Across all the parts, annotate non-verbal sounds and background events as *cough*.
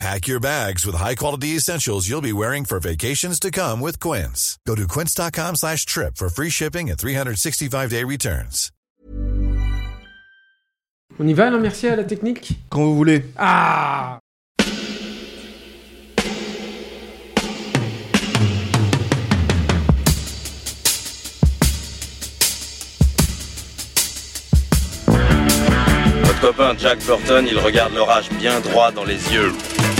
Pack your bags with high-quality essentials you'll be wearing for vacations to come with Quince. Go to quince.com slash trip for free shipping and 365-day returns. On y va, non merci à la technique Quand vous voulez. Ah Votre copain Jack Burton, il regarde l'orage bien droit dans les yeux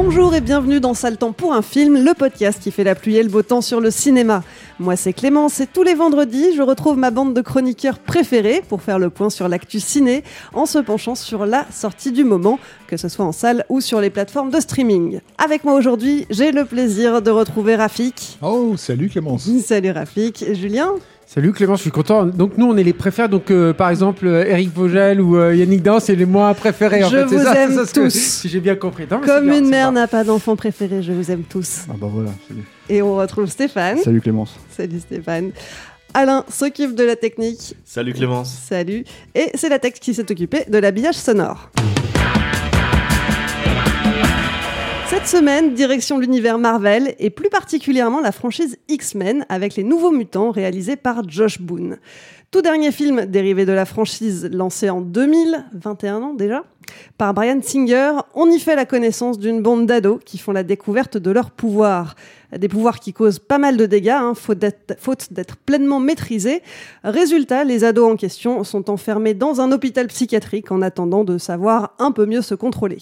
Bonjour et bienvenue dans Sale Temps pour un film, le podcast qui fait la pluie et le beau temps sur le cinéma. Moi c'est Clémence et tous les vendredis je retrouve ma bande de chroniqueurs préférés pour faire le point sur l'actu ciné en se penchant sur la sortie du moment, que ce soit en salle ou sur les plateformes de streaming. Avec moi aujourd'hui j'ai le plaisir de retrouver Rafik. Oh, salut Clémence. Salut Rafik. Et Julien Salut Clément, je suis content. Donc nous, on est les préférés. Donc euh, par exemple, euh, Eric Vogel ou euh, Yannick Dan, c'est les moins préférés. En Je fait, vous ça, aime ça, que- tous. si *laughs* j'ai bien compris. Non, Comme bien, une mère n'a pas d'enfant préféré, je vous aime tous. Ah bah voilà, salut. Et on retrouve Stéphane. Salut Clémence. Salut Stéphane. Alain s'occupe de la technique. Salut Clémence. Salut. Et c'est la tech qui s'est occupée de l'habillage sonore. Cette semaine, direction l'univers Marvel et plus particulièrement la franchise X-Men avec les nouveaux mutants réalisés par Josh Boone. Tout dernier film dérivé de la franchise lancé en 2021 ans déjà par Brian Singer, on y fait la connaissance d'une bande d'ados qui font la découverte de leurs pouvoirs. Des pouvoirs qui causent pas mal de dégâts, hein, faute d'être- pleinement maîtrisés. Résultat, les ados en question sont enfermés dans un hôpital psychiatrique en attendant de savoir un peu mieux se contrôler.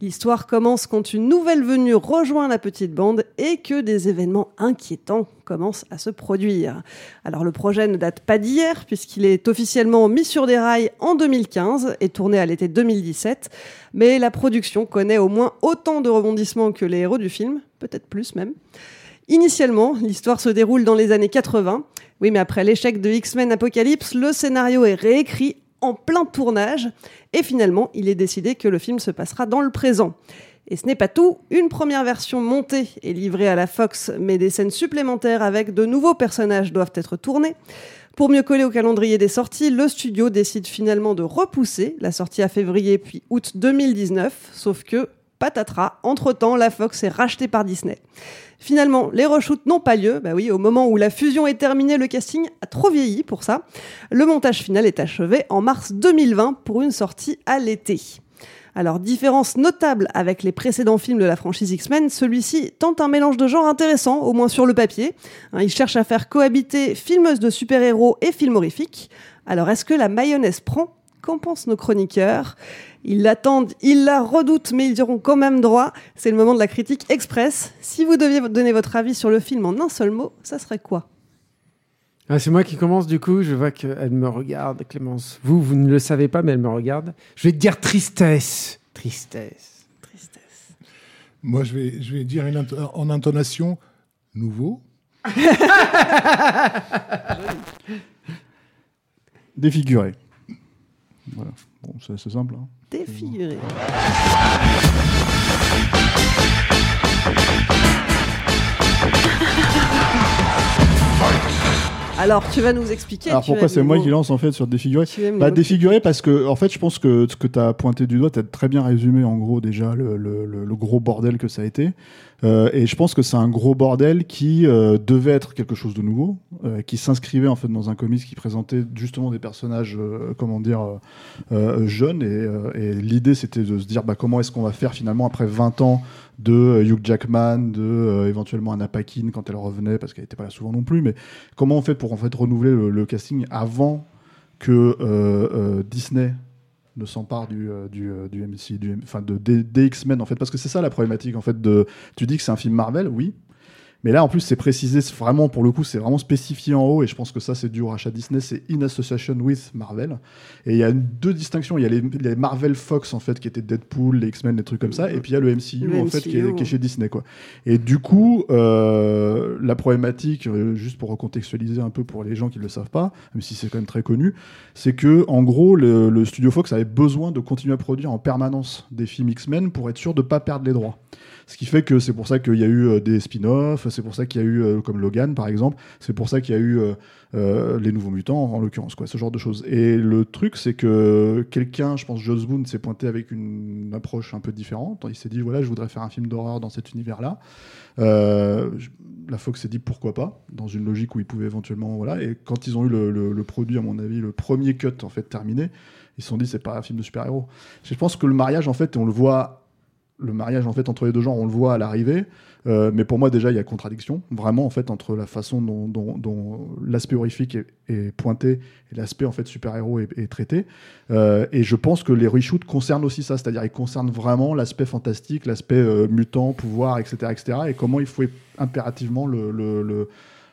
L'histoire commence quand une nouvelle venue rejoint la petite bande et que des événements inquiétants commencent à se produire. Alors le projet ne date pas d'hier puisqu'il est officiellement mis sur des rails en 2015 et tourné à l'été 2017, mais la production connaît au moins autant de rebondissements que les héros du film, peut-être plus même. Initialement, l'histoire se déroule dans les années 80. Oui, mais après l'échec de X-Men Apocalypse, le scénario est réécrit en plein tournage et finalement, il est décidé que le film se passera dans le présent. Et ce n'est pas tout, une première version montée et livrée à la Fox, mais des scènes supplémentaires avec de nouveaux personnages doivent être tournées. Pour mieux coller au calendrier des sorties, le studio décide finalement de repousser la sortie à février puis août 2019, sauf que, patatras, entre-temps, la Fox est rachetée par Disney. Finalement, les reshoots n'ont pas lieu. Bah oui, au moment où la fusion est terminée, le casting a trop vieilli pour ça. Le montage final est achevé en mars 2020 pour une sortie à l'été. Alors, différence notable avec les précédents films de la franchise X-Men, celui-ci tente un mélange de genres intéressant, au moins sur le papier. Hein, il cherche à faire cohabiter filmeuse de super-héros et film horrifique. Alors, est-ce que la mayonnaise prend Qu'en pensent nos chroniqueurs? Ils l'attendent, ils la redoutent, mais ils y auront quand même droit. C'est le moment de la critique express. Si vous deviez donner votre avis sur le film en un seul mot, ça serait quoi? Ah, c'est moi qui commence du coup. Je vois qu'elle me regarde, Clémence. Vous, vous ne le savez pas, mais elle me regarde. Je vais te dire tristesse. Tristesse. Tristesse. Moi, je vais, je vais dire une int- en intonation nouveau. *laughs* Défiguré. Voilà. Bon, c'est simple. hein. Défiguré. *laughs* Alors, tu vas nous expliquer. Alors tu pourquoi c'est moi mots. qui lance en fait sur les Bah, mots défiguré parce que en fait je pense que ce que tu as pointé du doigt, tu as très bien résumé en gros déjà le, le- le- le gros bordel que ça a été. Euh, et je pense que c'est un gros bordel qui euh, devait être quelque chose de nouveau, euh, qui s'inscrivait en fait dans un comics qui présentait justement des personnages, comment dire, jeunes. Et, l'idée c'était de se dire bah, comment est-ce qu'on va faire finalement après 20 ans de Hugh Jackman, de éventuellement Anna Paquin quand elle revenait parce qu'elle n'était pas là souvent non plus, mais comment on fait pour en fait renouveler le, casting avant que Disney ne s'empare du, euh, du, euh, du MC, du, enfin de, des, des X-Men en fait, parce que c'est ça la problématique en fait. De, tu dis que c'est un film Marvel, oui, mais là, en plus, c'est précisé vraiment, pour le coup, c'est vraiment spécifié en haut, et je pense que ça, c'est dû au rachat Disney, c'est in association with Marvel. Et il y a deux distinctions. Il y a les, les Marvel Fox, en fait, qui étaient Deadpool, les X-Men, des trucs comme ça, et puis il y a le MCU, Le en fait, qui est, MCU. qui est chez Disney, quoi. Et du coup, euh, la problématique, euh, juste pour recontextualiser un peu pour les gens qui ne le savent pas, même si c'est quand même très connu, c'est que, en gros, le, le studio Fox avait besoin de continuer à produire en permanence des films X-Men pour être sûr de ne pas perdre les droits. Ce qui fait que c'est pour ça qu'il y a eu euh, des spin-offs, c'est pour ça qu'il y a eu, euh, comme Logan par exemple, c'est pour ça qu'il y a eu euh, les Nouveaux Mutants en l'occurrence, quoi, ce genre de choses. Et le truc, c'est que quelqu'un, je pense Joss Boone, s'est pointé avec une approche un peu différente. Il s'est dit, voilà, je voudrais faire un film d'horreur dans cet univers-là. La Fox s'est dit pourquoi pas, dans une logique où ils pouvaient éventuellement, voilà. Et quand ils ont eu le, le- le produit, à mon avis, le premier cut en fait terminé, ils se sont dit c'est pas un film de super-héros. Je pense que le mariage, en fait, on le voit, le mariage en fait entre les deux genres, on le voit à l'arrivée. Euh, mais pour moi déjà il y a contradiction vraiment en fait entre la façon dont, l'aspect horrifique est, pointé et l'aspect en fait super héros est, traité Euh, et je pense que les reshoots concernent aussi ça c'est-à-dire ils concernent vraiment l'aspect fantastique l'aspect euh, mutant pouvoir etc etc et comment il faut impérativement le,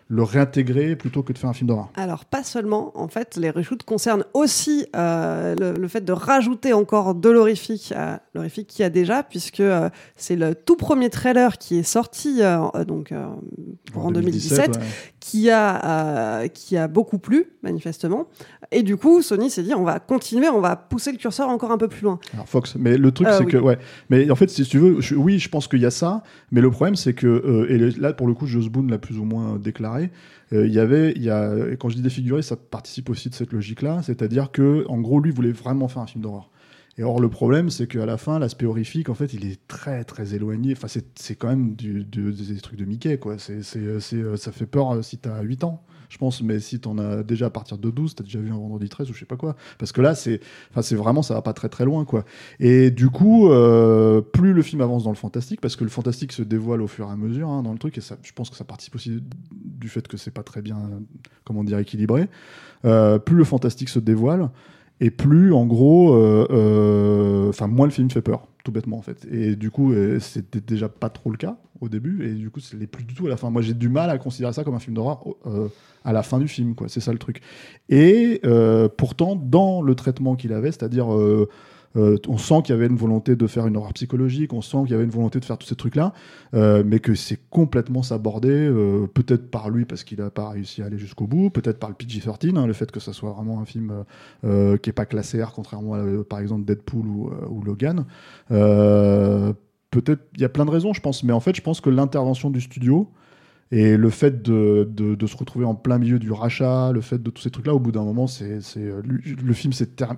le réintégrer plutôt que de faire un film d'horreur Alors, pas seulement, en fait, les reshoots concernent aussi euh, le, le fait de rajouter encore de l'horrifique à l'horrifique qu'il y a déjà, puisque euh, c'est le tout premier trailer qui est sorti euh, donc, en 2017, ouais. Qui, a, euh, qui a beaucoup plu, manifestement. Et du coup, Sony s'est dit, on va continuer, on va pousser le curseur encore un peu plus loin. Alors Fox, mais le truc Ah c'est oui. que ouais, mais en fait si tu veux, je- oui je pense qu'il y a ça, mais le problème c'est que euh, et là pour le coup Joss Boone l'a plus ou moins euh, déclaré, euh, il y avait, il y a, quand je dis défiguré, ça participe aussi de cette logique-là, c'est-à-dire que en gros lui voulait vraiment faire un film d'horreur. Et or le problème c'est qu'à la fin l'aspect horrifique en fait il est très très éloigné, enfin c'est quand même des trucs de Mickey quoi, c'est, euh, ça fait peur euh, si t'as 8 ans. Je pense, mais si t'en as déjà à partir de 12, t'as déjà vu un vendredi 13 ou je sais pas quoi. Parce que là, c'est, enfin, c'est vraiment, ça va pas très très loin, quoi. Et du coup, euh, plus le film avance dans le fantastique, parce que le fantastique se dévoile au fur et à mesure hein, dans le truc, et ça, je pense que ça participe aussi du fait que c'est pas très bien, comment dire, équilibré. Euh, plus le fantastique se dévoile, et plus, en gros, euh, euh, enfin, moins le film fait peur, tout bêtement en fait. Et du coup, euh, c'était déjà pas trop le cas au début, et du coup, c'est plus du tout à la fin. Moi, j'ai du mal à considérer ça comme un film d'horreur à la fin du film, quoi. C'est ça le truc. Et pourtant, dans le traitement qu'il avait, c'est-à-dire euh, on sent qu'il y avait une volonté de faire une horreur psychologique, on sent qu'il y avait une volonté de faire tous ces trucs-là, euh, mais que c'est complètement sabordé, euh, peut-être par lui parce qu'il n'a pas réussi à aller jusqu'au bout, peut-être par le PG-13, hein, le fait que ça soit vraiment un film qui n'est pas classé R, contrairement à, par exemple, Deadpool ou, ou Logan. Peut-être, il y a plein de raisons, je pense, mais en fait, je pense que l'intervention du studio, et le fait de, de, de se retrouver en plein milieu du rachat, le fait de tous ces trucs-là, au bout d'un moment, c'est, euh, le, film,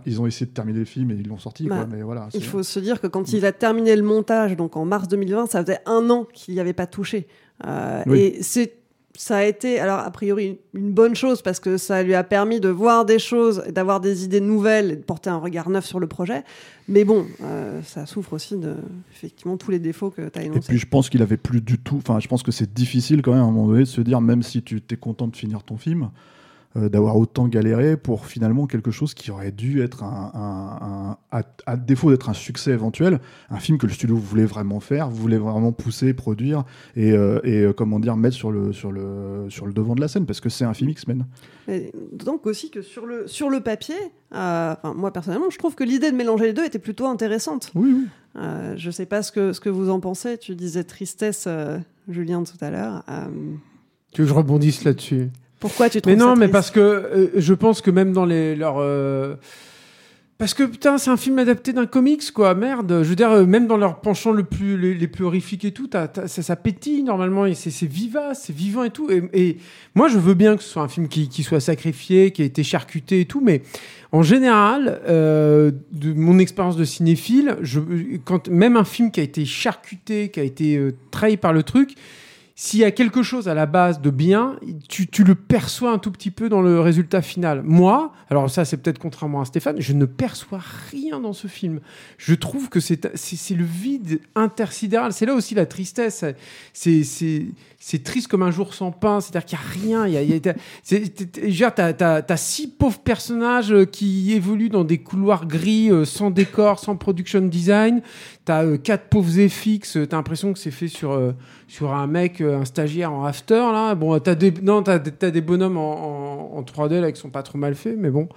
ils ont essayé de terminer le film et ils l'ont sorti. Bah, quoi, mais voilà, Il faut se dire que quand il a terminé le montage, donc en mars 2020, ça faisait un an qu'il n'y avait pas touché. Euh, Oui. Et c'est, ça a été, alors a priori, une bonne chose parce que ça lui a permis de voir des choses, et d'avoir des idées nouvelles et de porter un regard neuf sur le projet. Mais bon, euh, ça souffre aussi de, effectivement, tous les défauts que tu as Et énoncés. puis je pense qu'il avait plus du tout. Enfin, je pense que c'est difficile quand même à un moment donné de se dire, même si tu t'es content de finir ton film, d'avoir autant galéré pour finalement quelque chose qui aurait dû être un, un- un- à, à défaut d'être un succès éventuel, un film que le studio voulait vraiment faire, voulait vraiment pousser, produire et, euh, et, euh, comment dire mettre sur le sur le sur le devant de la scène parce que c'est un film X-Men. Donc aussi que sur le, sur le papier, euh, enfin, moi personnellement, je trouve que l'idée de mélanger les deux était plutôt intéressante. Oui, oui. Euh, je sais pas ce que, ce que vous en pensez. Tu disais tristesse, euh, Julien, tout à l'heure. Euh, Tu veux que je rebondisse là-dessus pourquoi tu trouves Mais non, ça mais parce que euh, je pense que même dans les leurs. euh, Parce que putain, c'est un film adapté d'un comics, quoi. Merde. Je veux dire, euh, même dans leur penchant le plus, les, les plus horrifiques et tout, t'as- t'as- ça, ça pétille normalement et c'est c'est vivace, c'est vivant et tout. Et, et moi, je veux bien que ce soit un film qui, qui soit sacrifié, qui a été charcuté et tout, mais en général, euh, de mon expérience de cinéphile, je, quand même un film qui a été charcuté, qui a été euh, trahi par le truc, s'il y a quelque chose à la base de bien, tu, tu le perçois un tout petit peu dans le résultat final. Moi, alors ça c'est peut-être contrairement à Stéphane, je ne perçois rien dans ce film. Je trouve que c'est c'est le vide intersidéral. C'est là aussi la tristesse. C'est c'est c'est triste comme un jour sans pain. C'est-à-dire qu'il n'y a rien. Il y a, il y a- six pauvres personnages qui évoluent dans des couloirs gris, euh, sans décor, sans production design. T'as euh, quatre pauvres FX. euh, T'as l'impression que c'est fait sur, euh, sur un mec, un stagiaire en after. Là. Bon, t'as des, non, t'as, t'as des bonhommes en, en, en 3D là, qui sont pas trop mal faits, mais bon.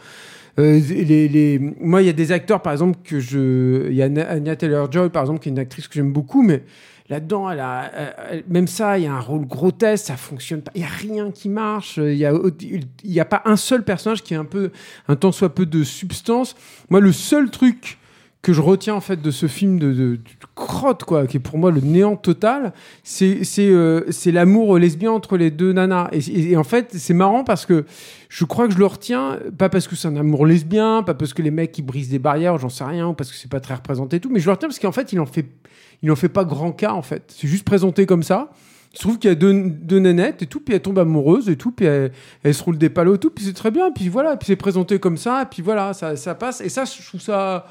Moi, il y a des acteurs, par exemple, que je. Il y a Anya Taylor-Joy, par exemple, qui est une actrice que j'aime beaucoup, mais là-dedans, elle a, même ça, il y a un rôle grotesque, ça fonctionne pas. Il y a rien qui marche. Il y a, a pas un seul personnage qui a un peu, un tant soit peu de substance. Moi, le seul truc que je retiens en fait de ce film de, de- de crotte quoi, qui est pour moi le néant total, c'est c'est euh, l'amour lesbien entre les deux nanas. Et, en fait, c'est marrant parce que je crois que je le retiens pas parce que c'est un amour lesbien, pas parce que les mecs qui brisent des barrières, j'en sais rien, ou parce que c'est pas très représenté et tout, mais je le retiens parce qu'en fait, il en fait il en fait pas grand cas en fait. C'est juste présenté comme ça. Il se trouve qu'il y a deux, deux nénettes et tout, puis elles tombent amoureuses et tout, puis elles se roulent des palos et tout, puis c'est très bien, puis voilà, puis c'est présenté comme ça, puis voilà, ça, ça passe. Et ça, je trouve ça.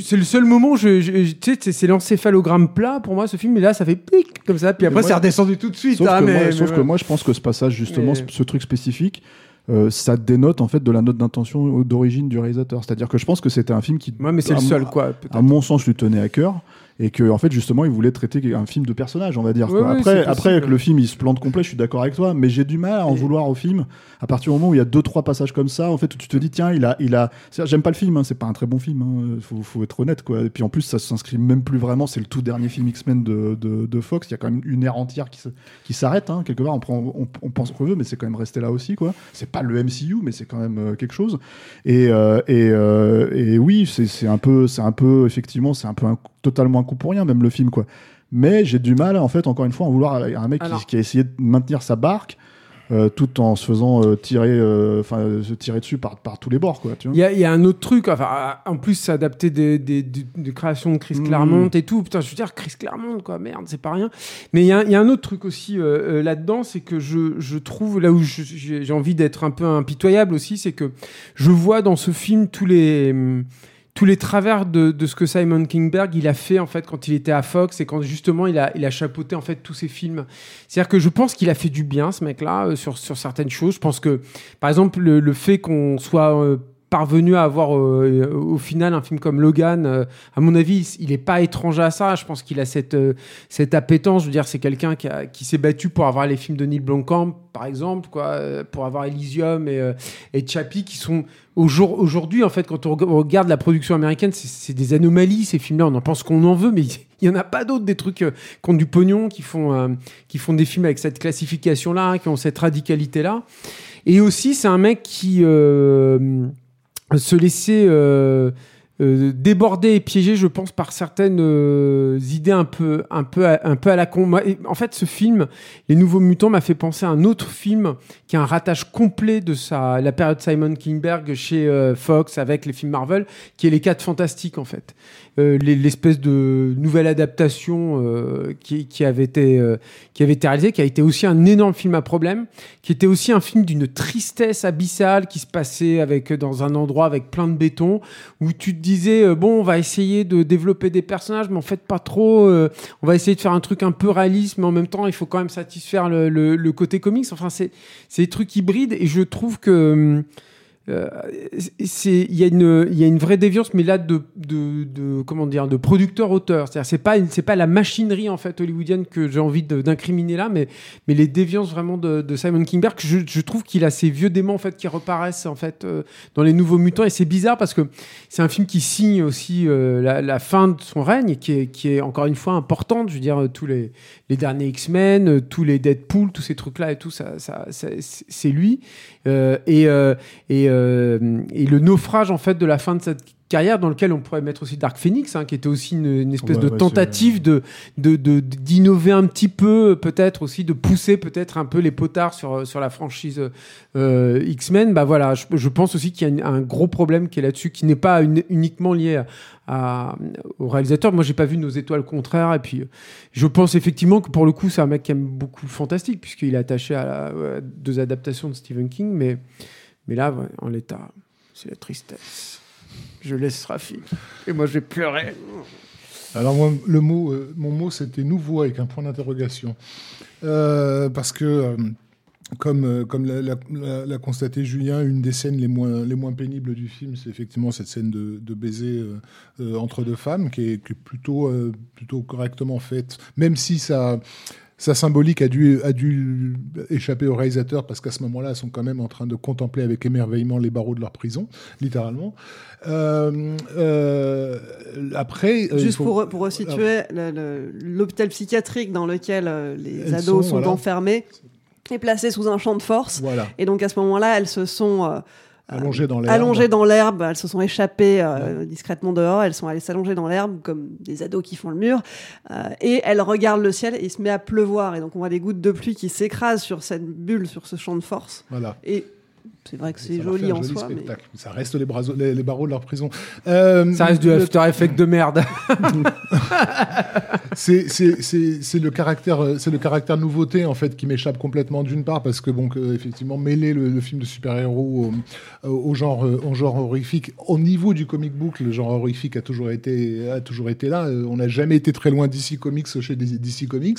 C'est le seul moment où je, je- je- tu sais, c'est- l'encéphalogramme plat pour moi ce film, et là ça fait pic comme ça, puis après c'est redescendu tout de suite. Sauf, hein, que, mais- moi, mais sauf que voilà. moi, je pense que ce passage, justement, Mais- ce, truc spécifique, euh, ça dénote en fait de la note d'intention d'origine du réalisateur. C'est-à-dire que je pense que c'était un film qui, Ouais, mais c'est le seul quoi. à mon sens, lui tenait à cœur. Et que, en fait, justement, il voulait traiter un film de personnage, on va dire. Quoi. après, après, que le film il se plante complet, je suis d'accord avec toi, mais j'ai du mal à en Et- vouloir au film à partir du moment où il y a deux, trois passages comme ça, en fait, où tu te dis, tiens, il a, il a. J'aime pas le film, hein, c'est pas un très bon film, hein, faut, faut être honnête, quoi. Et puis en plus, ça s'inscrit même plus vraiment, c'est le tout dernier film X-Men de, de, de Fox, il y a quand même une ère entière qui qui s'arrête, hein, quelque part, on, prend, on, on pense qu'on veut, mais c'est quand même resté là aussi, quoi. C'est pas le MCU, mais c'est quand même euh, quelque chose. Et, euh, et, euh, et oui, c'est c'est un peu, c'est un peu, effectivement, c'est un peu un, totalement un coup pour rien, même le film, quoi. Mais j'ai du mal, en fait, encore une fois, à vouloir à un mec qui- Alors- qui, a essayé de maintenir sa barque. euh, tout en se faisant euh, tirer, euh, enfin, euh, se tirer dessus par, par tous les bords, quoi. Il y, a- il y a un autre truc, enfin, en plus, c'est adapté des, des, des- des créations de Chris Mhm. Claremont et tout. Putain, je veux dire, Chris Claremont, quoi, merde, c'est pas rien. Mais il y a, il y a un autre truc aussi euh, euh, là-dedans, c'est que je, je trouve, là où j'ai j'ai envie d'être un peu impitoyable aussi, c'est que je vois dans ce film tous les. hum, tous les travers de, de ce que Simon Kingberg il a fait en fait quand il était à Fox et quand justement il a, il a chapeauté en fait tous ses films. C'est-à-dire que je pense qu'il a fait du bien ce mec-là euh, sur, sur certaines choses. Je pense que par exemple le, le fait qu'on soit euh, parvenu à avoir euh, au final un film comme Logan, euh, à mon avis, il est pas étranger à ça. Je pense qu'il a cette euh, cette appétence. Je veux dire, c'est quelqu'un qui, s'est battu pour avoir les films de Neil Blomkamp, par exemple, quoi, euh, pour avoir Elysium et, euh, et Chappie, qui sont au jour- aujourd'hui, en fait, quand on reg- on regarde la production américaine, c'est- des anomalies ces films-là. On en pense qu'on en veut, mais *laughs* il y en a pas d'autres des trucs euh, qui ont du pognon, qui font euh, qui font des films avec cette classification-là, qui ont cette radicalité-là. Et aussi, c'est un mec qui euh, se laissait euh, euh, déborder et piéger, je pense, par certaines euh, idées un peu, un peu, à, un peu à la con. En fait, ce film, Les Nouveaux Mutants, m'a fait penser à un autre film qui a un rattache complet de sa, la période Simon Kingberg chez Fox avec les films Marvel, qui est Les Quatre Fantastiques, en fait. Euh, les- L'espèce de nouvelle adaptation euh, qui, qui, avait été, euh, qui avait été réalisée, qui a été aussi un énorme film à problème, qui était aussi un film d'une tristesse abyssale qui se passait avec, dans un endroit avec plein de béton, où tu te disais, euh, bon, on va essayer de développer des personnages, mais en fait pas trop, euh, on va essayer de faire un truc un peu réaliste, mais en même temps, il faut quand même satisfaire le, le- le côté comics. Enfin, c'est des trucs hybrides, et je trouve que... hum, euh, il y y a une vraie déviance mais là de de, comment dire de producteur auteur c'est-à-dire c'est pas c'est pas la machinerie en fait hollywoodienne que j'ai envie d'incriminer là mais mais les déviances vraiment de, Simon Kingberg je, trouve qu'il a ces vieux démons en fait qui reparaissent en fait euh, dans les nouveaux mutants. Et c'est bizarre parce que c'est un film qui signe aussi euh, la, fin de son règne qui est qui est encore une fois importante je veux dire euh, tous les derniers X-Men euh, tous les Deadpool tous ces trucs là et tout ça, c'est lui. Euh, euh, et, euh, et le naufrage en fait de la fin de cette carrière dans lequel on pourrait mettre aussi Dark Phoenix, hein, qui était aussi une, une espèce Ouais, de ouais, tentative de de- de- d'innover un petit peu, peut-être aussi de pousser peut-être un peu les potards sur sur la franchise euh, X-Men. Bah voilà, je, je pense aussi qu'il y a une- un gros problème qui est là-dessus, qui n'est pas une- uniquement lié à, à- au réalisateur. Moi, j'ai pas vu Nos étoiles contraires, et puis euh, je pense effectivement que pour le coup, c'est un mec qui aime beaucoup le fantastique, puisqu'il est attaché à, la- à deux adaptations de Stephen King, mais mais là, en l'état, c'est la tristesse. Je laisse Rafi. Et moi, je vais pleurer. Alors moi, le mot, euh, mon mot, c'était nouveau avec un point d'interrogation. Euh, parce que, euh, comme, comme l'a, constaté Julien, une des scènes les moins, les moins pénibles du film, c'est effectivement cette scène de, baiser entre deux femmes, qui est, plutôt, plutôt correctement faite, même si ça... Sa symbolique a dû, a dû échapper au réalisateur parce qu'à ce moment-là, elles sont quand même en train de contempler avec émerveillement les barreaux de leur prison, littéralement. Euh, euh, après, euh, Juste faut- pour, pour resituer, l'hôpital psychiatrique dans lequel les Elles ados sont, sont, voilà. enfermés est placé sous un champ de force. Voilà. Et donc à ce moment-là, elles se sont Allongées dans l'herbe. allongées dans l'herbe, elles se sont échappées euh, discrètement dehors, elles sont allées s'allonger dans l'herbe comme des ados qui font le mur, euh, et elles regardent le ciel et il se met à pleuvoir, et donc on voit des gouttes de pluie qui s'écrasent sur cette bulle, sur ce champ de force. Voilà. Et c'est vrai que c'est joli en joli soi, mais. Ça reste les, bras- les- les barreaux de leur prison. Euh, Ça reste du le- After Effects de merde. *laughs* c'est le caractère euh, c'est le caractère nouveauté en fait qui m'échappe complètement d'une part parce que bon que, effectivement mêler le, le film de super-héros au, au genre euh, au genre horrifique au niveau du comic book le genre horrifique a toujours été a toujours été là Euh, on n'a jamais été très loin d'ici comics chez DC Comics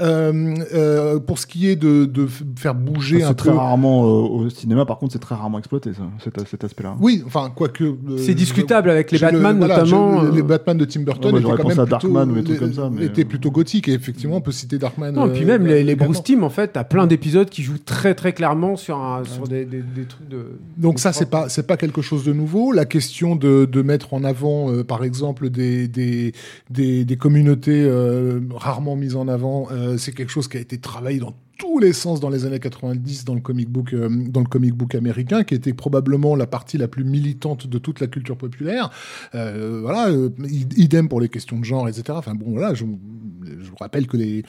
Euh, euh, pour ce qui est de, faire bouger un C'est très peu rarement euh, au cinéma, par contre, c'est très rarement exploité, ça, cet, cet aspect-là. oui enfin quoique euh, C'est discutable avec les le- Batman, voilà, notamment, les euh. Batman de Tim Burton Ouais, bah, étaient j'aurais quand pensé même à Darkman ou des plutôt, trucs comme ça, mais- étaient plutôt gothiques et effectivement on peut citer Darkman Non, et puis euh, même les, les également. Bruce Team, en fait, t'as plein d'épisodes qui jouent très très clairement sur, un, sur des, des, des trucs de. Donc ça, c'est pas c'est pas quelque chose de nouveau. La question de, de mettre en avant, euh, par exemple, des des, des, des communautés euh, rarement mises en avant, euh, c'est quelque chose qui a été travaillé dans tous les sens dans les années 90 dans le comic book euh, dans le comic book américain qui était probablement la partie la plus militante de toute la culture populaire. Euh, voilà euh, idem pour les questions de genre etc enfin bon voilà je, je vous rappelle que les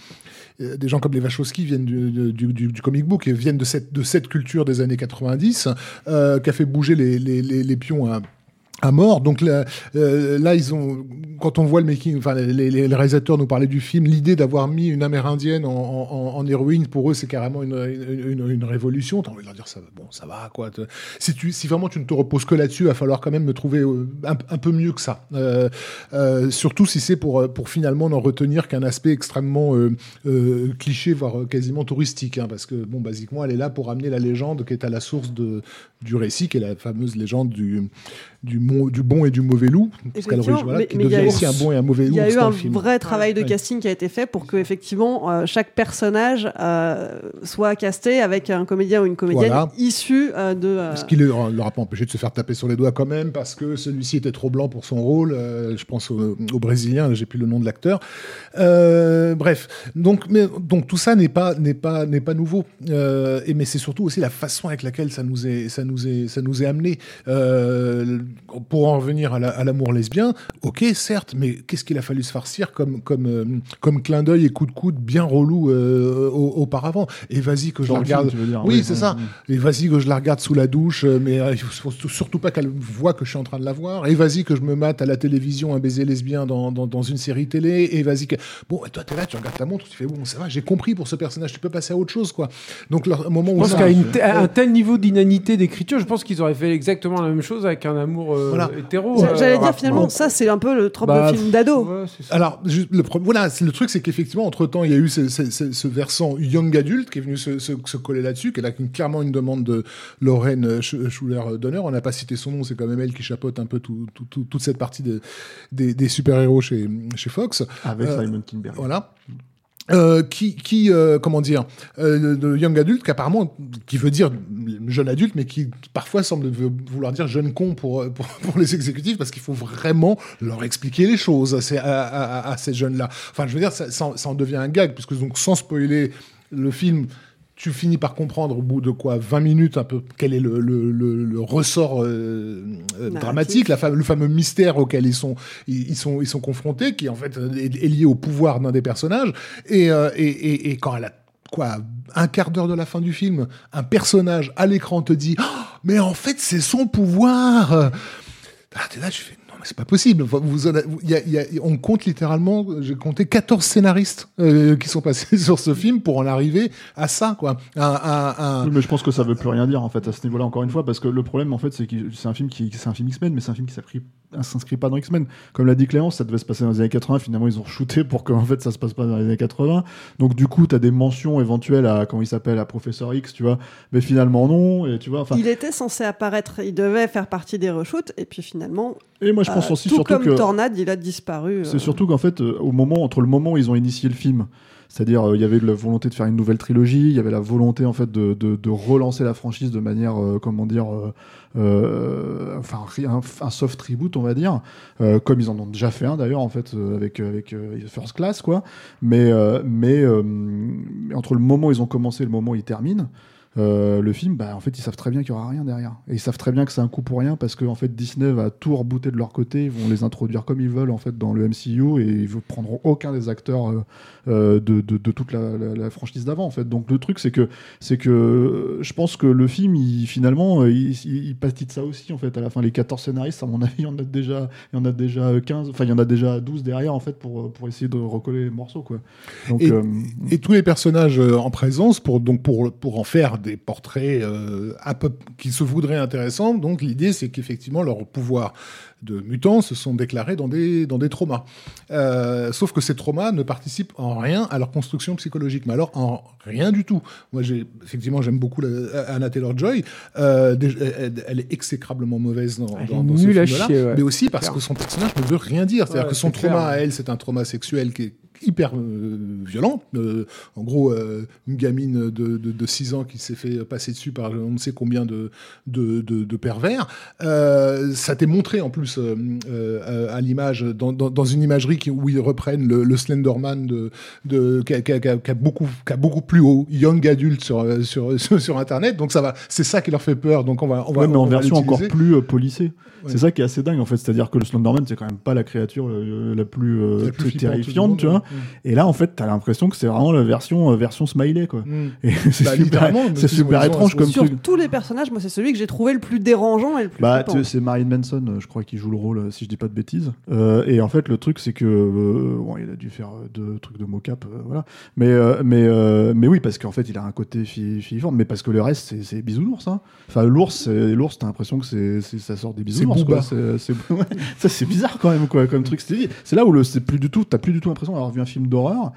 euh, des gens comme les Wachowski viennent du, du, du, comic book et viennent de cette, de cette culture des années 90 euh, qui a fait bouger les, les, les, les pions à mort. Donc là, euh, là, ils ont, quand on voit le making, enfin, les, réalisateurs nous parlaient du film, l'idée d'avoir mis une Amérindienne en, héroïne, pour eux, c'est carrément une, révolution. T'as envie de leur dire, ça, bon, ça va, quoi. Si tu, si vraiment tu ne te reposes que là-dessus, va falloir quand même me trouver euh, un, peu mieux que ça. Euh, surtout si c'est pour, pour finalement n'en retenir qu'un aspect extrêmement cliché, voire quasiment touristique, hein, parce que, bon, basiquement, elle est là pour amener la légende qui est à la source de, du récit, qui est la fameuse légende du, du, du bon et du mauvais loup, parce qu'à l'origine, voilà, qui mais il y a devient eu- aussi un bon et un mauvais loup Il y a eu un film. vrai travail de Ouais. casting qui a été fait pour que effectivement euh, chaque personnage euh, soit casté avec un comédien ou une comédienne Voilà. issue euh, de. euh, Ce qui ne leur a pas empêché de se faire taper sur les doigts quand même, parce que celui-ci était trop blanc pour son rôle. euh, je pense au, au Brésilien, j'ai plus le nom de l'acteur. Euh, bref, donc, mais, donc tout ça n'est pas n'est pas n'est pas nouveau. Euh, et mais c'est surtout aussi la façon avec laquelle ça nous est ça nous est ça nous est amené. Pour en revenir à la- l'amour lesbien, ok, certes, mais qu'est-ce qu'il a fallu se farcir comme comme euh, comme clin d'œil et coup de coude bien relou euh, au- auparavant? Et vas-y que je Dans la film, regarde. tu veux dire, oui, oui, c'est oui, ça. oui. Et vas-y que je la regarde sous la douche, euh, mais euh, il faut faut surtout pas qu'elle voit que je suis en train de la voir. Et vas-y que je me mate à la télévision un baiser lesbien dans, dans, dans une série télé. Et vas-y que bon, toi t'es là, tu regardes ta montre, tu fais bon, ça va, j'ai compris pour ce personnage, tu peux passer à autre chose quoi. Donc le un moment Je où pense ça- qu'à un tel niveau d'inanité d'écriture, je pense qu'ils auraient fait exactement la même chose avec un amour euh, Voilà. hétéro. J'a- euh, J'allais dire finalement, bon. ça c'est un peu le trope Bah, de film d'ado. ouais. Alors, le, voilà, c'est- le truc, c'est qu'effectivement, entre-temps, il y a eu ce, ce- ce- ce versant young adulte qui est venu se, se- se coller là-dessus, qui est là, clairement une demande de Lorraine Sch- Schuller-Donner. On n'a pas cité son nom, c'est quand même elle qui chapeaute un peu tout- tout- tout- toute cette partie de- des, des super-héros chez, chez Fox. Avec Euh, Simon Kinberg. Voilà. Euh, qui, qui euh, comment dire, euh, de young adulte, qu'apparemment, qui veut dire jeune adulte, mais qui parfois semble vou- vouloir dire jeune con pour, pour, *laughs* pour les exécutifs, parce qu'il faut vraiment leur expliquer les choses à ces, à, à- ces jeunes-là. Enfin, je veux dire, ça, ça en- ça en devient un gag, puisque donc sans spoiler le film, tu finis par comprendre au bout de quoi 20 minutes un peu quel est le, le, le, le ressort euh, euh, dramatique, la fa- le fameux mystère auquel ils sont, ils, ils sont, ils sont confrontés, qui en fait euh, est, est lié au pouvoir d'un des personnages. Et, euh, et, et, et quand elle a quoi un quart d'heure de la fin du film, un personnage à l'écran te dit Oh, mais en fait c'est son pouvoir. Ah, t'es là, tu fais mais c'est pas possible. Vous en a- vous- il y a- il y a- on compte littéralement, j'ai compté 14 scénaristes euh, qui sont passés *laughs* sur ce film pour en arriver à ça quoi. Un- un- un- Oui, mais je pense que ça veut plus rien dire en fait à ce niveau-là encore une fois parce que le problème en fait c'est que c'est un film qui c'est un film X-Men mais c'est un film qui s'inscrit s'inscrit pas dans X-Men comme l'a dit Cléance ça devait se passer dans les années 80 finalement ils ont shooté pour que en fait ça se passe pas dans les années 80 donc du coup t'as des mentions éventuelles à comment il s'appelle à Professeur X tu vois mais finalement non et tu vois enfin Il était censé apparaître, il devait faire partie des reshoots, et puis finalement, et moi je pense euh, aussi tout surtout comme que Tornade, il a disparu. C'est euh. surtout qu'en fait, euh, au moment entre le moment où ils ont initié le film, c'est-à-dire euh, il y avait la volonté de faire une nouvelle trilogie, il y avait la volonté en fait de, de, de relancer la franchise de manière, euh, comment dire, euh, enfin un, un soft reboot on va dire, comme ils en ont déjà fait un d'ailleurs en fait avec avec First Class quoi. Mais mais mais entre le moment où ils ont commencé et le moment où ils terminent. Euh, le film, bah, en fait, ils savent très bien qu'il y aura rien derrière. Et ils savent très bien que c'est un coup pour rien parce que en fait, Disney va tout rebooter de leur côté. Ils vont les introduire comme ils veulent en fait dans le MCU et ils ne prendront aucun des acteurs euh, euh, de, de, de toute la, la- la franchise d'avant en fait. Donc le truc, c'est que c'est que je pense que le film, il, finalement, il, il, de ça aussi en fait. À la fin, les 14 scénaristes, à mon *laughs* avis, il y en a déjà, il y en a déjà 15, enfin il y en a déjà 12 derrière en fait pour pour essayer de recoller les morceaux quoi. Donc et, euh, et tous les personnages en présence pour donc pour pour en faire des portraits euh, à peu, qui se voudraient intéressants. Donc l'idée c'est qu'effectivement leur pouvoir de mutants se sont déclarés dans des dans des traumas. Euh, sauf que ces traumas ne participent en rien à leur construction psychologique. Mais alors en rien du tout. Moi j'ai effectivement j'aime beaucoup la- Anna Taylor Joy. Euh, elle, elle est exécrablement mauvaise dans, dans, dans ce film-là, ouais. mais aussi parce que son personnage ne veut rien dire. C'est-à-dire Ouais, que son clair, trauma à elle, c'est un trauma sexuel qui est hyper euh, violent. Euh, en gros, euh, une gamine de, de, de 6 ans qui s'est fait passer dessus par on ne sait combien de, de, de, de pervers. Euh, ça t'est montré en plus euh, euh, à l'image, dans, dans, dans une imagerie qui, où ils reprennent le, le Slenderman de, de, qui, a, qui a- qui a- beaucoup, qui a beaucoup plus haut, young adulte sur, sur, *laughs* sur, sur Internet. Donc ça va, c'est ça qui leur fait peur. Donc on va, on va, ouais, mais on en va version encore plus euh, polissée. Ouais. C'est ça qui est assez dingue en fait, c'est-à-dire que le Slenderman c'est quand même pas la créature euh, la plus, euh, La plus terrifiante, monde, tu vois. ouais. Et là en fait t'as l'impression que c'est vraiment la version euh, version smiley quoi. Mm. *laughs* Et c'est Bah, super, c'est super étrange comme Sur truc. tous les personnages, moi, c'est celui que j'ai trouvé le plus dérangeant et le plus Bah, c'est Marilyn Manson, je crois, qui joue le rôle, si je dis pas de bêtises. Euh, et en fait, le truc, c'est que euh, bon, il a dû faire deux trucs de mocap, euh, voilà. Mais euh, mais euh, mais oui, parce qu'en fait, il a un côté fi- filiforme, mais parce que le reste, c'est- bisounours. Hein. Enfin, l'ours, c'est- l'ours, t'as l'impression que c'est ça sort des bisounours. *laughs* C'est bizarre quand même, quoi, comme truc. C'est c'est là où le c'est plus du tout, t'as plus du tout l'impression d'avoir vu un film d'horreur.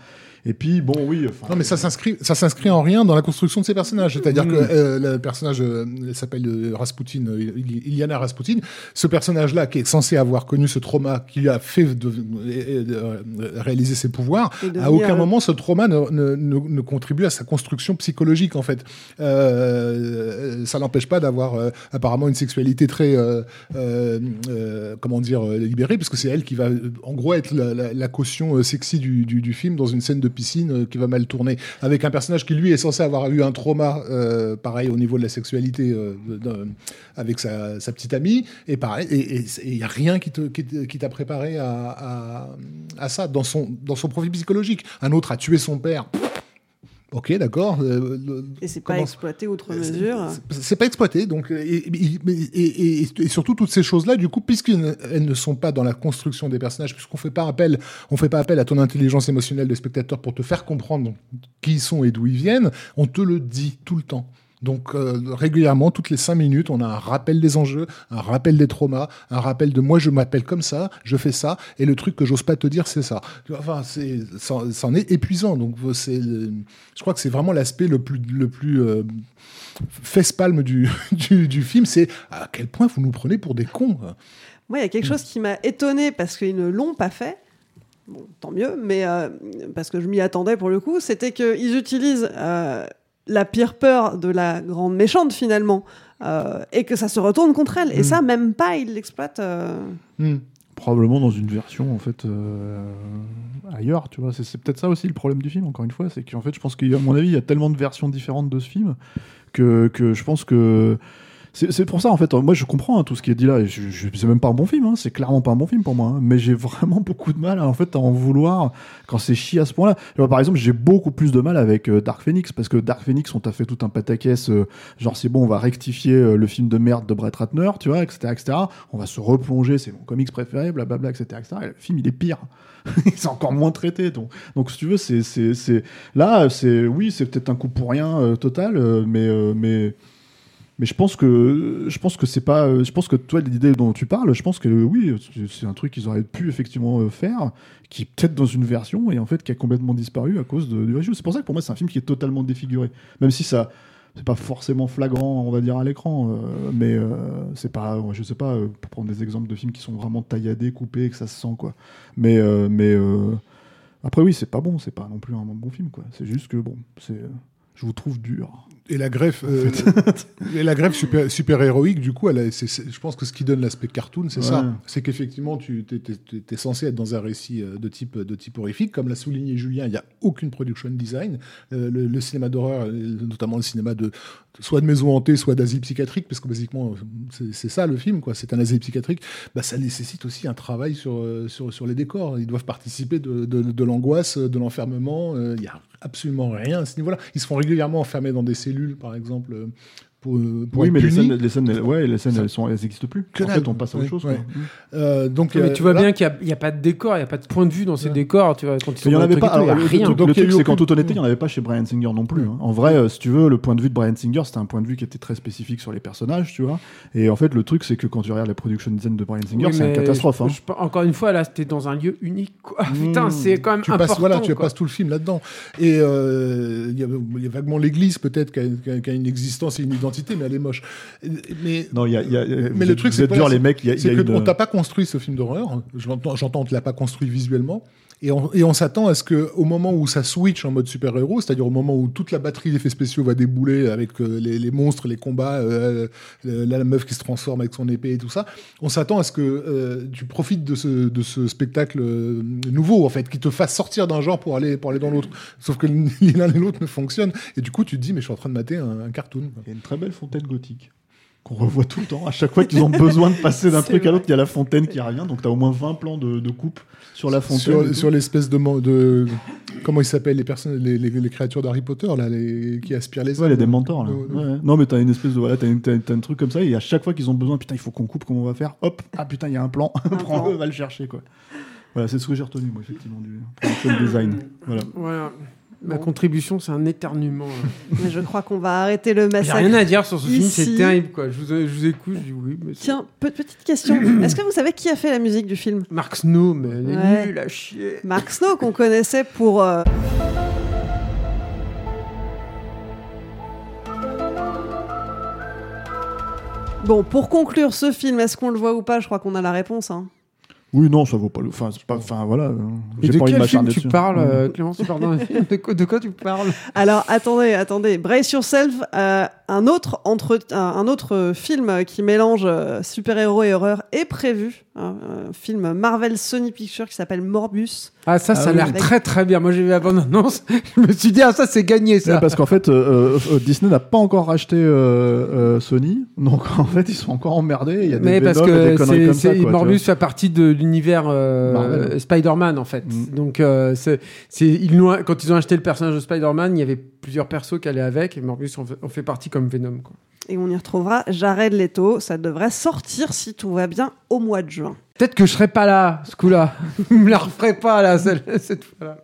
Et puis, bon, oui. enfin, Non, mais ça s'inscrit, ça s'inscrit en rien dans la construction de ces personnages. C'est-à-dire Mm. que euh, le personnage euh, elle s'appelle euh, Rasputin, euh, Il- Iliana Rasputin. Ce personnage-là, qui est censé avoir connu ce trauma, qui lui a fait de, euh, euh, réaliser ses pouvoirs, à aucun moment ce trauma ne, ne, ne, ne contribue à sa construction psychologique, en fait. Euh, ça n'empêche pas d'avoir euh, apparemment une sexualité très, euh, euh, euh, comment dire, euh, libérée, puisque c'est elle qui va, euh, en gros, être la, la- la caution euh, sexy du, du, du film dans une scène de piscine euh, qui va mal tourner, avec un personnage qui lui est censé avoir eu un trauma, euh, pareil au niveau de la sexualité, euh, avec sa, petite amie, et pareil, et il n'y a rien qui te- qui qui t'a préparé à, à, à ça dans son, dans son profil psychologique. Un autre a tué son père. Ok, d'accord. euh, Et c'est pas exploité outre c'est- mesure. c'est- pas exploité, donc et, et- et- et- et surtout toutes ces choses-là, du coup, puisqu'elles ne- elles ne sont pas dans la construction des personnages, puisqu'on fait pas appel, on fait pas appel à ton intelligence émotionnelle de spectateur pour te faire comprendre qui ils sont et d'où ils viennent, on te le dit tout le temps. Donc euh, régulièrement, toutes les cinq minutes, on a un rappel des enjeux, un rappel des traumas, un rappel de moi je m'appelle comme ça, je fais ça, et le truc que j'ose pas te dire, c'est ça. Enfin, c'est, ça, ça en est épuisant. Donc c'est, le- je crois que c'est vraiment l'aspect le plus, le plus euh, fesse-palme *laughs* du, du, film, c'est à quel point vous nous prenez pour des cons. quoi. Moi, il y a quelque chose qui m'a étonné parce qu'ils ne l'ont pas fait. Tant mieux, mais euh, parce que je m'y attendais pour le coup, c'était qu'ils utilisent euh, la pire peur de la grande méchante finalement, euh, et que ça se retourne contre elle. Et Mm. ça, même pas, ils l'exploitent. euh, Hmm. probablement dans une version en fait euh, ailleurs, tu vois. C'est, c'est peut-être ça aussi le problème du film. Encore une fois, c'est qu'en fait, je pense qu'à mon avis, il y a tellement de versions différentes de ce film que, que je pense que c'est, pour ça en fait. Moi, je comprends hein, tout ce qui est dit là. C'est même pas un bon film. hein, c'est clairement pas un bon film pour moi. hein, mais j'ai vraiment *laughs* beaucoup de mal en fait à en vouloir quand c'est chié à ce point-là. Par exemple, j'ai beaucoup plus de mal avec euh, Dark Phoenix parce que Dark Phoenix, on t'a fait tout un pataquès. euh, genre, c'est bon, on va rectifier euh, le film de merde de Brett Ratner, tu vois, etc., etc. On va se replonger, c'est mon comics préféré, blablabla, etc., etc. Et le film, il est pire. *laughs* c'est encore moins traité. Donc, donc si tu veux, c'est, là, c'est oui, c'est peut-être un coup pour rien euh, total, mais, mais, mais je pense que je pense que c'est pas. euh, Je pense que toi, l'idée dont tu parles, je pense que euh, oui, c'est- un truc qu'ils auraient pu effectivement euh, faire, qui est peut-être dans une version et en fait qui a complètement disparu à cause du réshoot. C'est pour ça que pour moi, c'est un film qui est totalement défiguré, même si ça. C'est pas forcément flagrant, on va dire, à l'écran, mais euh, c'est pas, je sais pas, pour prendre des exemples de films qui sont vraiment tailladés, coupés, que ça se sent, quoi. Mais, mais après, oui, c'est pas bon, c'est pas non plus un bon film, quoi. C'est juste que, bon, c'est, je vous trouve dur. Et la greffe, euh, *laughs* et la greffe super, super héroïque, du coup, elle a- je pense que ce qui donne l'aspect cartoon, c'est Ouais. ça. C'est qu'effectivement, tu es, censé être dans un récit euh, de type, de type horrifique. Comme l'a souligné Julien, il n'y a aucune production design. Euh, le, le cinéma d'horreur, notamment le cinéma de soit de maison hantée, soit d'asile psychiatrique, parce que basiquement, c'est ça le film, quoi. C'est un asile psychiatrique. Bah, ça nécessite aussi un travail sur, sur, sur les décors. Ils doivent participer de, l'angoisse, de l'enfermement. Il n'y a absolument rien à ce niveau-là. Ils se font régulièrement enfermer dans des par exemple, euh, pour, euh, pour oui, être mais les scènes, les scènes, ouais, les scènes, elles sont, elles existent plus. Que en fait, on passe à autre chose. ouais. quoi. Euh, donc, mais euh, tu vois bien qu'il n'y a, pas de décor, il n'y a pas de point de vue dans ces décors. Tu vois, quand ils sont Mais il y en avait pas. alors, le, rien. Donc, le truc, c'est qu'en toute honnêteté, il n'y en avait pas chez Brian Singer non plus. hein. En vrai, euh, si tu veux, le point de vue de Brian Singer, c'était un point de vue qui était très spécifique sur les personnages, tu vois. Et en fait, le truc, c'est que quand tu regardes la production design de Brian Singer, Oui, c'est une catastrophe. hein. je- encore une fois, là, c'était dans un lieu unique. Quoi. *laughs* Putain, c'est quand même tu important. passes, voilà, tu passes tout le film là-dedans. Et il y, a- il y a vaguement l'église, peut-être, qui a une existence et une identité, mais elle est moche. Mais, Non, il y a, y a- mais le truc, c'est dur, les mecs. Y a, y a que une- on t'a pas construit ce film d'horreur. J'entends, j'entends, on te l'a pas construit visuellement. Et on, s'attend à ce que, au moment où ça switch en mode super-héros, c'est-à-dire au moment où toute la batterie d'effets spéciaux va débouler avec euh, les, monstres, les combats, euh, la, meuf qui se transforme avec son épée et tout ça, on s'attend à ce que euh, tu profites de ce, spectacle nouveau, en fait, qui te fasse sortir d'un genre pour aller, pour aller dans l'autre. Sauf que ni *laughs* l'un ni l'autre ne fonctionne. Et du coup, tu te dis, mais je suis en train de mater un, un cartoon. Il y a une très belle fontaine gothique qu'on revoit tout le temps. À chaque fois qu'ils ont besoin de passer d'un *laughs* truc à l'autre, il y a la fontaine qui revient. Donc, tu as au moins 20 plans de, de coupe sur la fontaine. et Sur, l'espèce de, de comment ils s'appellent les personnes les, les- les créatures d'Harry Potter là les, qui aspirent les Ouais, il y a des mentors là. Ouais. Ouais. Non, mais t'as une espèce de. Voilà, t'as- t'as un truc comme ça, et à chaque fois qu'ils ont besoin, putain, il faut qu'on coupe, comment on va faire? Hop, ah putain, il y a un plan, *laughs* prends-le, va le chercher, quoi. Voilà, c'est ce que j'ai retenu, moi, effectivement, du design. Voilà. Voilà. Ma Bon. contribution, c'est un éternuement. là. *laughs* Mais je crois qu'on va arrêter le J'ai massacre. rien à dire sur ce film, c'est terrible. Quoi. Je, vous, je vous écoute, je dis oui. Mais Tiens, pe- petite question. *clears throat* Est-ce que vous savez qui a fait la musique du film? Mark Snow, mais elle est Ouais. nulle à chier. Mark Snow, qu'on connaissait pour. euh, Bon, pour conclure ce film, est-ce qu'on le voit ou pas? Je crois qu'on a la réponse. hein. Oui, non, ça vaut pas le. Enfin, c'est pas. Enfin, voilà. Et J'ai de pas envie de quel film tu dessus. parles, euh, Clémence Tu parles d'un *laughs* film? De quoi, de quoi tu parles? Alors, attendez, attendez. Brace yourself. euh, un, autre entre... un, un autre film qui mélange euh, super-héros et horreur est prévu. hein, un film Marvel Sony Pictures qui s'appelle Morbus. Ah, ça, ça a oui. l'air très très bien. Moi, j'ai vu la bande-annonce. *laughs* Je me suis dit, ah, ça, c'est gagné, Ouais, ça. parce qu'en fait, euh, euh, Disney n'a pas encore racheté euh, euh, Sony, donc en fait, ils sont encore emmerdés. Il y a des Mais parce que des conneries c'est, comme ça. c'est- quoi, tu Morbus fait partie de l'univers euh. Spider-Man en fait. Mm. Donc euh, c'est, ils quand ils ont acheté le personnage de Spider-Man, il y avait plusieurs persos qui allaient avec et Morbus en fait, en fait partie comme Venom. Quoi. Et on y retrouvera Jared Leto. Ça devrait sortir si tout va bien au mois de juin. Peut-être que je serai pas là ce coup-là. *laughs* Vous me la referez pas là celle- cette fois-là.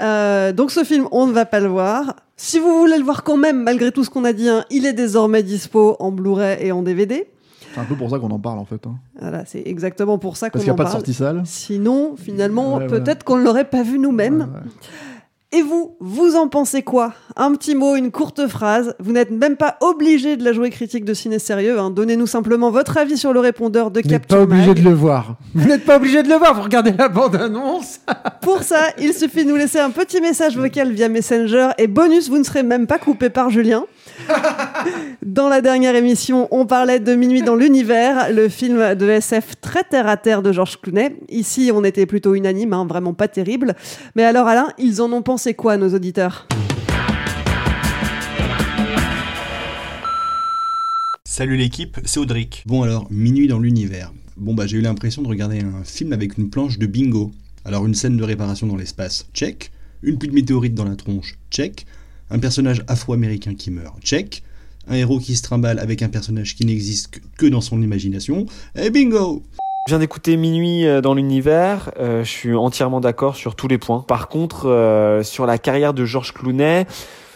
Euh, donc ce film, on ne va pas le voir. Si vous voulez le voir quand même, malgré tout ce qu'on a dit, hein, il est désormais dispo en Blu-ray et en DVD. C'est un peu pour ça qu'on en parle en fait. hein. Voilà, c'est exactement pour ça qu'on Parce qu'il n'y en a pas de parle. sortie salle. Sinon, finalement, Ouais, peut-être qu'on ne l'aurait pas vu nous-mêmes. Ouais, ouais. Et vous, vous en pensez quoi? Un petit mot, une courte phrase. Vous n'êtes même pas obligé de la jouer critique de ciné sérieux. hein. Donnez-nous simplement votre avis sur le répondeur de Vous n'êtes Capture pas obligé Mag. de le voir. Vous n'êtes pas obligé de le voir. Vous regardez la bande-annonce. *laughs* Pour ça, il suffit de nous laisser un petit message vocal via Messenger. Et bonus, vous ne serez même pas coupé par Julien. *laughs* Dans la dernière émission, on parlait de Minuit dans l'univers, le film de SF très terre à terre de Georges Clooney. Ici, on était plutôt unanime, hein, vraiment pas terrible. Mais alors, Alain, ils en ont pensé quoi, nos auditeurs? Salut l'équipe, c'est Audric. Bon alors, Minuit dans l'univers. Bon bah j'ai eu l'impression de regarder un film avec une planche de bingo. Alors une scène de réparation dans l'espace, check. Une pluie de météorites dans la tronche, check. Un personnage afro-américain qui meurt, check. Un héros qui se trimballe avec un personnage qui n'existe que dans son imagination, et bingo je viens d'écouter Minuit euh, dans l'univers, euh, je suis entièrement d'accord sur tous les points. Par contre, euh, sur la carrière de Georges Clooney,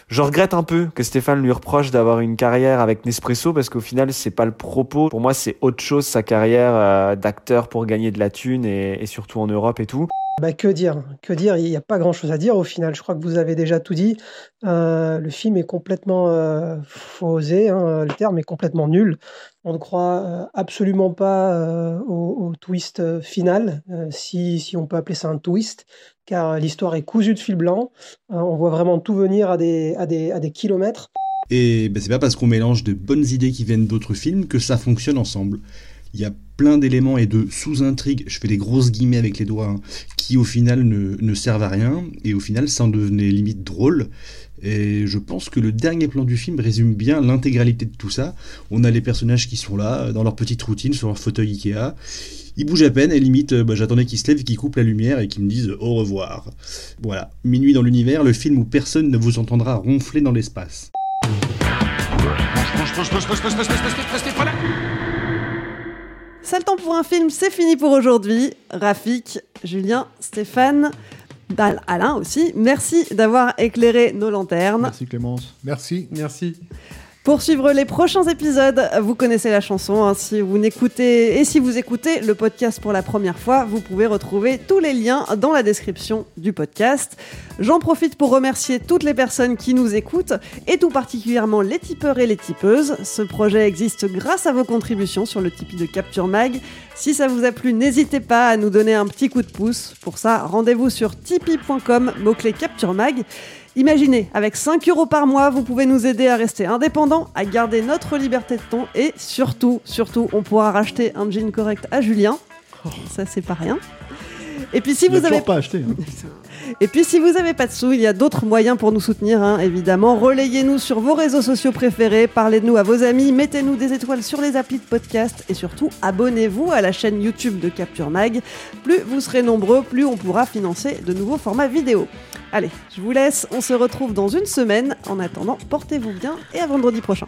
je regrette un peu que Stéphane lui reproche d'avoir une carrière avec Nespresso parce qu'au final c'est pas le propos. Pour moi c'est autre chose sa carrière d'acteur pour gagner de la thune et surtout en Europe et tout. Bah, que dire Que dire Il n'y a pas grand-chose à dire au final. Je crois que vous avez déjà tout dit. Euh, le film est complètement euh, fausé, hein, le terme est complètement nul. On ne croit euh, absolument pas au, twist final, si, on peut appeler ça un twist, car l'histoire est cousue de fil blanc. on voit vraiment tout venir à des kilomètres. Et ben, c'est pas parce qu'on mélange de bonnes idées qui viennent d'autres films que ça fonctionne ensemble. Il y a plein d'éléments et de sous-intrigues, je fais des grosses guillemets avec les doigts, hein, qui au final ne, servent à rien, et au final ça en devenait limite drôle. Et je pense que le dernier plan du film résume bien l'intégralité de tout ça. On a les personnages qui sont là, dans leur petite routine, sur leur fauteuil Ikea. Ils bougent à peine et limite, bah, j'attendais qu'ils se lèvent, qu'ils coupent la lumière et qu'ils me disent au revoir. Voilà, Minuit dans l'univers, le film où personne ne vous entendra ronfler dans l'espace. C'est le temps pour un film, c'est fini pour aujourd'hui. Rafik, Julien, Stéphane, Alain aussi, merci d'avoir éclairé nos lanternes. Merci Clémence. Merci. Merci. Pour suivre les prochains épisodes, vous connaissez la chanson. Hein, si vous n'écoutez et si vous écoutez le podcast pour la première fois, vous pouvez retrouver tous les liens dans la description du podcast. J'en profite pour remercier toutes les personnes qui nous écoutent et tout particulièrement les tipeurs et les tipeuses. Ce projet existe grâce à vos contributions sur le Tipeee de Capture Mag. Si ça vous a plu, n'hésitez pas à nous donner un petit coup de pouce. Pour ça, rendez-vous sur tipeee.com, mot-clé Capture Mag. Imaginez, avec 5 euros par mois, vous pouvez nous aider à rester indépendants, à garder notre liberté de ton et surtout, surtout, on pourra racheter un jean correct à Julien. Ça, c'est pas rien. Et puis si Il vous avez toujours pas acheté. hein. *laughs* et puis si vous n'avez pas de sous, il y a d'autres moyens pour nous soutenir, hein, évidemment. Relayez-nous sur vos réseaux sociaux préférés, parlez de nous à vos amis, mettez-nous des étoiles sur les applis de podcast et surtout abonnez-vous à la chaîne YouTube de Capture Mag. Plus vous serez nombreux, plus on pourra financer de nouveaux formats vidéo. Allez, je vous laisse, on se retrouve dans une semaine. En attendant, portez-vous bien et à vendredi prochain.